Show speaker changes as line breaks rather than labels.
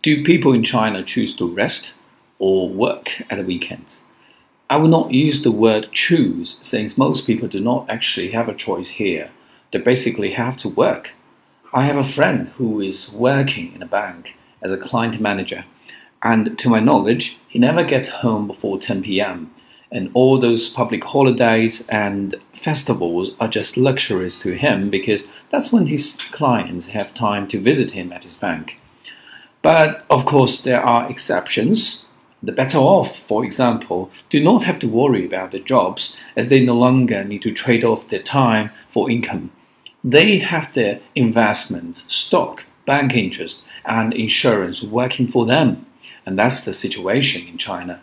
Do people in China choose to rest or work at the weekends? I will not use the word choose since most people do not actually have a choice here. They basically have to work. I have a friend who is working in a bank as a client manager, and to my knowledge, he never gets home before 10 pm. And all those public holidays and festivals are just luxuries to him because that's when his clients have time to visit him at his bank. But of course, there are exceptions. The better off, for example, do not have to worry about their jobs as they no longer need to trade off their time for income. They have their investments, stock, bank interest, and insurance working for them. And that's the situation in China.